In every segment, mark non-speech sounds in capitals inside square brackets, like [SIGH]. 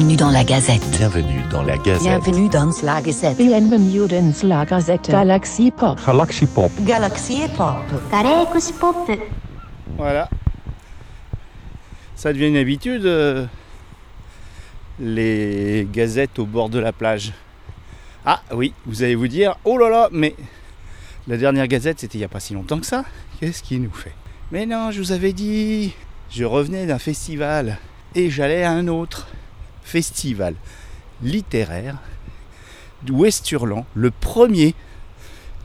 Bienvenue dans la Gazette. Bienvenue dans la Gazette. Bienvenue dans la Gazette. Bienvenue dans la Gazette. Galaxy Pop. Galaxy Pop. Galaxy Pop. Galaxy Pop. Voilà. Ça devient une habitude, euh, les gazettes au bord de la plage. Ah oui, vous allez vous dire, oh là là, mais la dernière gazette, c'était il n'y a pas si longtemps que ça. Qu'est-ce qu'il nous fait? Mais non, je vous avais dit, je revenais d'un festival et j'allais à un autre festival littéraire d'Ouest-Hurlan, le premier.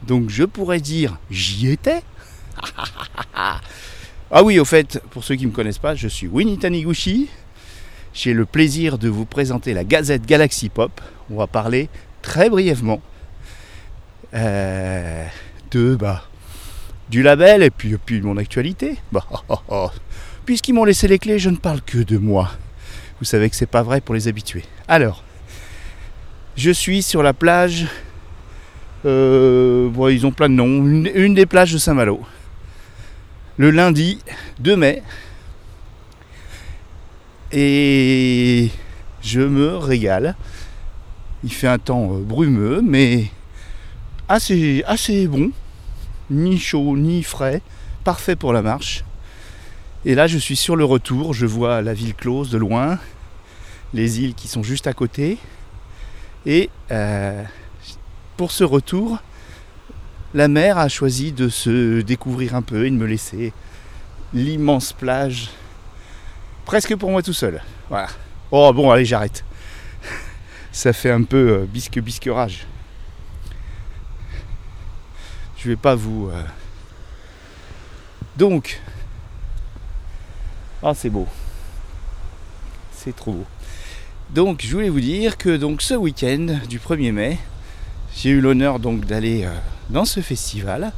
Donc je pourrais dire, j'y étais. [LAUGHS] Ah oui, au fait, pour ceux qui ne me connaissent pas, je suis Winnie Taniguchi. J'ai le plaisir de vous présenter la Gazette Galaxy Pop. On va parler très brièvement euh, bah, du label et puis, de mon actualité. Bah. [LAUGHS] Puisqu'ils m'ont laissé les clés, je ne parle que de moi. Vous savez que c'est pas vrai pour les habitués. Alors, je suis sur la plage. euh, ils ont plein de noms. Une, une des plages de Saint-Malo le lundi 2 mai. Et je me régale. Il fait un temps euh, brumeux, mais assez, assez bon. Ni chaud, ni frais. Parfait pour la marche. Et là, je suis sur le retour. Je vois la ville close de loin. Les îles qui sont juste à côté. Et euh, pour ce retour, la mer a choisi de se découvrir un peu et de me laisser l'immense plage presque pour moi tout seul. Voilà. Oh bon, allez, j'arrête. [LAUGHS] Ça fait un peu euh, bisque bisquerage. Je vais pas vous. euh, Donc. Ah, c'est beau. C'est trop beau. Donc, je voulais vous dire que donc ce week-end du 1er mai, j'ai eu l'honneur donc d'aller euh, dans ce festival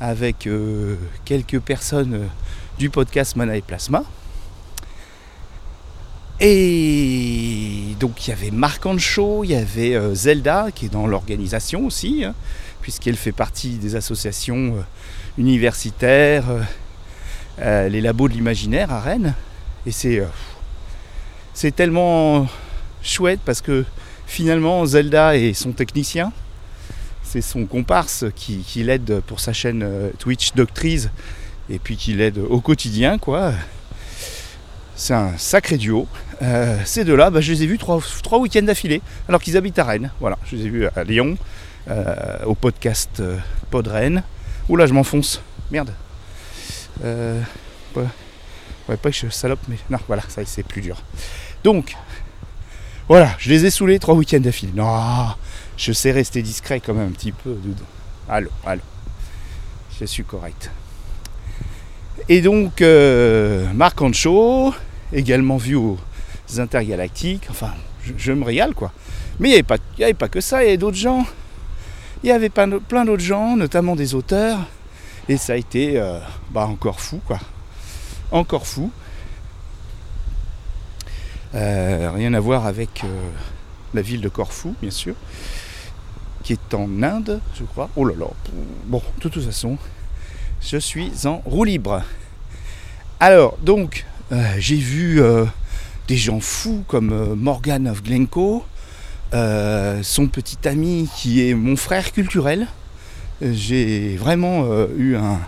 avec euh, quelques personnes euh, du podcast Mana et Plasma. Et donc il y avait Marc Ancho, il y avait Zelda qui est dans l'organisation aussi, hein, puisqu'elle fait partie des associations universitaires, euh, les labos de l'imaginaire à Rennes. Et c'est euh, c'est tellement chouette parce que finalement Zelda est son technicien, c'est son comparse qui, l'aide pour sa chaîne euh, Twitch Doctrice et puis qui l'aide au quotidien quoi. C'est un sacré duo. Ces deux-là, bah, je les ai vus trois, week-ends d'affilée, alors qu'ils habitent à Rennes. Voilà, je les ai vus à Lyon, au podcast Pod Rennes. Oula, je m'enfonce. Merde. Euh, ouais. pas que je salope, mais non, voilà, ça c'est plus dur. Donc, voilà, je les ai saoulés trois week-ends d'affilée. Non, je sais rester discret quand même un petit peu. Allô, allô. Je suis correct. Et donc, euh, Marc Ancho, également vu aux Intergalactiques. Enfin, je, me régale quoi. Mais il n'y avait, avait pas que ça, il y avait d'autres gens. Il y avait plein d'autres gens, notamment des auteurs. Et ça a été euh, bah, encore fou quoi. Encore fou. Euh, rien à voir avec euh, la ville de Corfou, bien sûr, qui est en Inde, je crois. Oh là là. Bon, de toute façon, je suis en roue libre. Alors, donc, j'ai vu des gens fous comme Morgan of Glencoe, son petit ami qui est mon frère culturel. J'ai vraiment euh, eu un,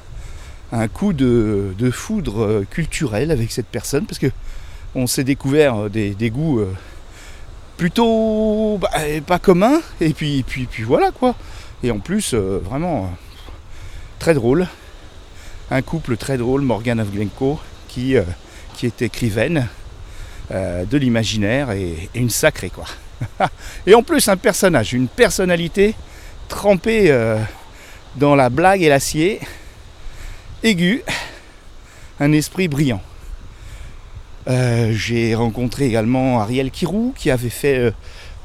un coup de, de foudre euh, culturel avec cette personne parce que on s'est découvert euh, des, des goûts plutôt bah, pas communs et puis, puis, puis voilà quoi. Et en plus, vraiment très drôle. Un couple très drôle, Morgan of Glencoe, qui, qui est écrivaine de l'imaginaire et, une sacrée quoi. [LAUGHS] et en plus un personnage, une personnalité trempée dans la blague et l'acier, aigu, un esprit brillant. Euh, J'ai rencontré également Ariel Kirou qui avait fait euh,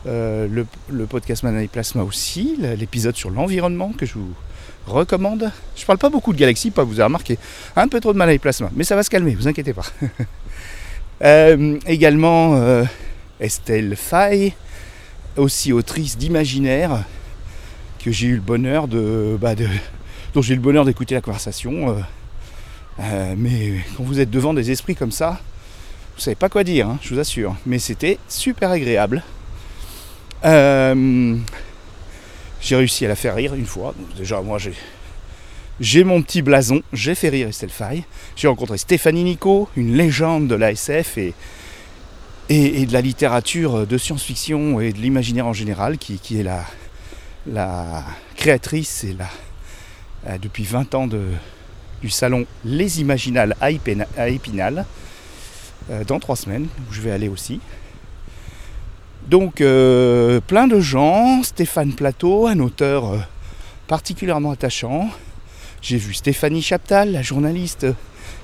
euh, le, podcast Mana Plasma aussi, l'épisode sur l'environnement que je vous recommande. Je parle pas beaucoup de Galaxy, pas vous avez remarqué. Un peu trop de Mana Plasma, mais ça va se calmer, vous inquiétez pas. [LAUGHS] Également Estelle Fay, aussi autrice d'imaginaire, que j'ai eu le bonheur de, bah, de dont j'ai eu le bonheur d'écouter la conversation. euh, euh, mais quand vous êtes devant des esprits comme ça, Vous savez pas quoi dire, hein, je vous assure. Mais c'était super agréable. Euh, j'ai réussi à la faire rire une fois. Donc déjà, moi, j'ai, j'ai mon petit blason. J'ai fait rire Estelle Faye. J'ai rencontré Stéphanie Nico, une légende de l'ASF et, et, de la littérature de science-fiction et de l'imaginaire en général, qui, qui est la, la créatrice et la, euh, depuis 20 ans du salon Les Imaginales à, Épina- à Épinal, euh, dans trois semaines, où je vais aller aussi. Donc euh, plein de gens, Stéphane Plateau, un auteur particulièrement attachant. J'ai vu Stéphanie Chaptal, la journaliste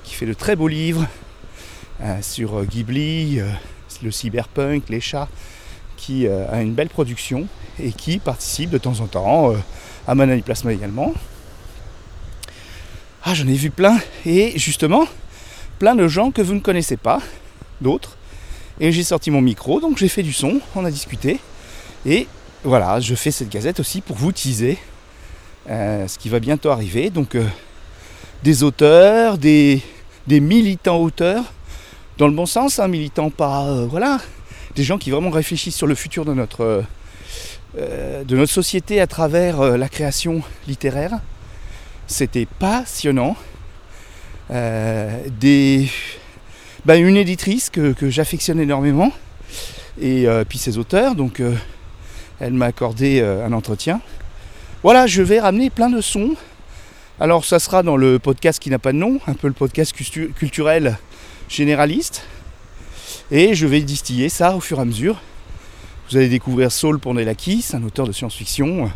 qui fait de très beaux livres sur Ghibli, le cyberpunk, les chats, qui euh, a une belle production et qui participe de temps en temps euh, à Manani Plasma également. Ah, j'en ai vu plein et justement plein de gens que vous ne connaissez pas, d'autres. Et j'ai sorti mon micro, donc j'ai fait du son, on a discuté. Et voilà, je fais cette gazette aussi pour vous teaser euh, ce qui va bientôt arriver. Donc des auteurs, des, militants auteurs, dans le bon sens, un militant pas. voilà, des gens qui vraiment réfléchissent sur le futur de notre, euh, euh, société à travers euh, la création littéraire. C'était passionnant. Bah, une éditrice que, que j'affectionne énormément, et puis ses auteurs, donc elle m'a accordé un entretien. Voilà, je vais ramener plein de sons. Alors ça sera dans le podcast qui n'a pas de nom, un peu le podcast cultu- culturel généraliste. Et je vais distiller ça au fur et à mesure. Vous allez découvrir Saul Pondelakis, un auteur de science-fiction, euh,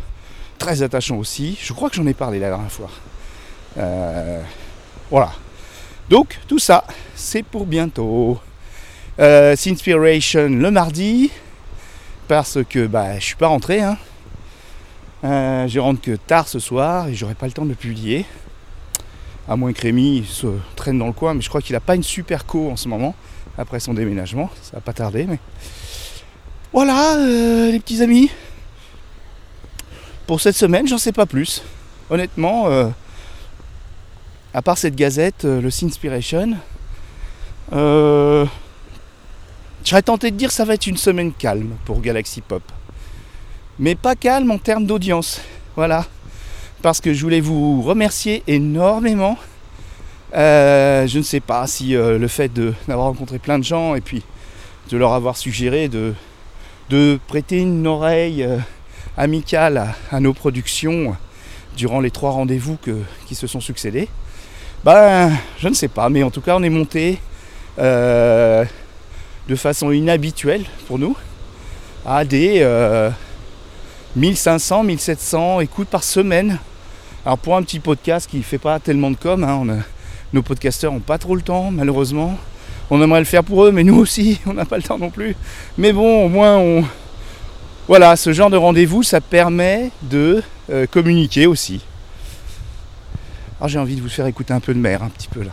très attachant aussi. Je crois que j'en ai parlé la dernière fois. Euh, voilà. Donc tout ça, c'est pour bientôt. Euh, Sinspiration le mardi, parce que bah, je suis pas rentré. Hein. Euh, je rentre que tard ce soir et j'aurai pas le temps de le publier. À moins que Rémi se traîne dans le coin, mais je crois qu'il a pas une super co en ce moment, après son déménagement. Ça va pas tarder, mais. Voilà, euh, les petits amis. Pour cette semaine, j'en sais pas plus. Honnêtement, euh, à part cette gazette, euh, le Sinspiration, euh, je serais tenté de dire que ça va être une semaine calme pour Galaxy Pop. Mais pas calme en termes d'audience. Voilà. Parce que je voulais vous remercier énormément. Euh, je ne sais pas si euh, le fait d'avoir rencontré plein de gens et puis de leur avoir suggéré de, prêter une oreille euh, amicale à, nos productions durant les trois rendez-vous qui se sont succédés. Ben, je ne sais pas, mais en tout cas, on est monté de façon inhabituelle pour nous à des euh, 1500, 1700 écoutes par semaine. Alors pour un petit podcast qui ne fait pas tellement de com, hein, on a- nos podcasteurs n'ont pas trop le temps, malheureusement. On aimerait le faire pour eux, mais nous aussi, [LAUGHS] on n'a pas le temps non plus. Mais bon, au moins, on... voilà, ce genre de rendez-vous, ça permet de euh, communiquer aussi. Alors j'ai envie de vous faire écouter un peu de mer, un petit peu là.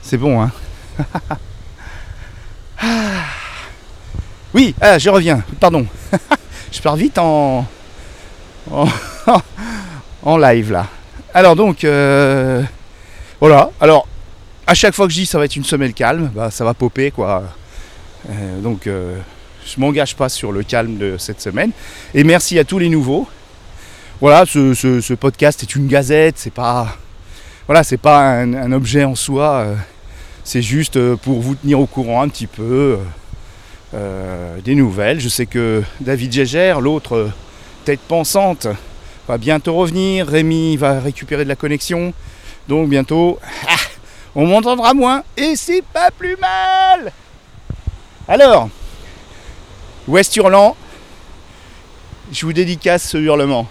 C'est bon, hein [LAUGHS] Ah. Oui, ah, je reviens, pardon. [LAUGHS] je pars vite en... [LAUGHS] en, live là. Alors donc, euh, voilà. Alors, à chaque fois que je dis ça va être une semaine calme, bah, ça va popper quoi. Euh, donc, euh, je m'engage pas sur le calme de cette semaine. Et merci à tous les nouveaux. Voilà, ce, podcast est une gazette, c'est pas, voilà, c'est pas un, objet en soi. c'est juste pour vous tenir au courant un petit peu des nouvelles. Je sais que David Gégère, l'autre euh, tête pensante, va bientôt revenir. Rémi va récupérer de la connexion. Donc bientôt, ah, on m'entendra moins. Et c'est pas plus mal Alors, Ouest Hurlant, je vous dédicace ce hurlement.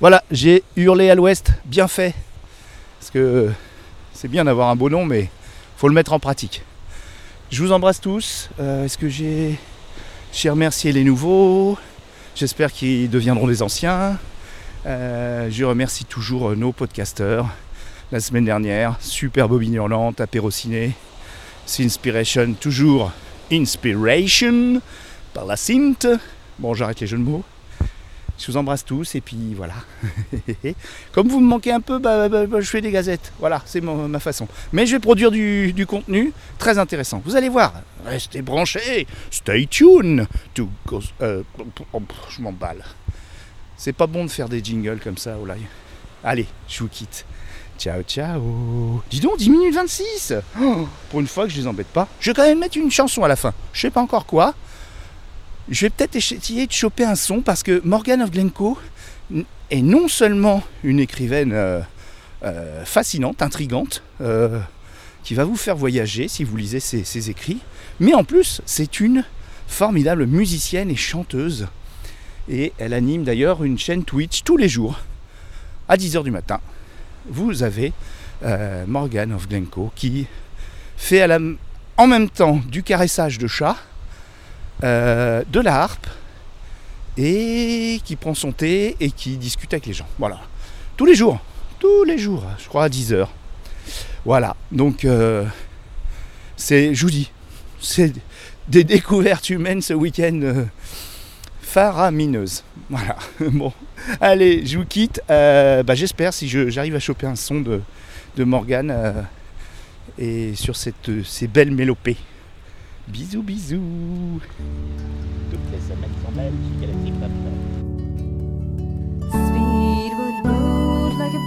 Voilà, j'ai hurlé à l'ouest, bien fait. Parce que c'est bien d'avoir un beau nom, mais faut le mettre en pratique. Je vous embrasse tous. Euh, Est-ce que j'ai remercié les nouveaux? J'espère qu'ils deviendront des anciens. Euh, je remercie toujours euh, nos podcasteurs. La semaine dernière, super bobine hurlante, apéro ciné, Inspiration, toujours Inspiration par la synth. Bon, j'arrête les jeux de mots. Je vous embrasse tous et puis voilà. [LAUGHS] Comme vous me manquez un peu, bah, bah, bah, je fais des gazettes. Voilà, c'est ma façon. Mais je vais produire du, contenu très intéressant. Vous allez voir. Restez branchés. Stay tuned. To oh, je m'emballe. C'est pas bon de faire des jingles comme ça au live. Allez, je vous quitte. Ciao, ciao. Dis donc, 10 minutes 26. Oh, pour une fois que je les embête pas. Je vais quand même mettre une chanson à la fin. Je sais pas encore quoi. Je vais peut-être essayer de choper un son parce que Morgan of Glencoe est non seulement une écrivaine euh, euh, fascinante, intrigante, euh, qui va vous faire voyager si vous lisez ses, écrits, mais en plus c'est une formidable musicienne et chanteuse. Et elle anime d'ailleurs une chaîne Twitch tous les jours à 10h du matin. Vous avez Morgan of Glencoe qui fait en même temps du caressage de chat, euh, de la harpe et qui prend son thé et qui discute avec les gens. Voilà. Tous les jours. Tous les jours, je crois à 10h. Voilà. Donc, euh, c'est, je vous dis, c'est des découvertes humaines ce week-end euh, faramineuses. Voilà. [LAUGHS] Bon. Allez, je vous quitte. Bah, j'espère si j'arrive à choper un son de, de Morgane et sur cette, ces belles mélopées. Bisous, bisous. Speed would move like a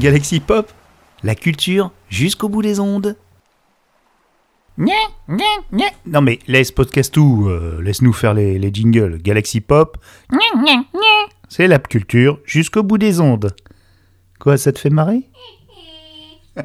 Galaxy Pop, la culture jusqu'au bout des ondes. Nya, nya, nya. Non mais laisse podcast tout, euh, laisse-nous faire les, les jingles. Galaxy Pop, nya, nya, nya. c'est la culture jusqu'au bout des ondes. Quoi, ça te fait marrer? [LAUGHS]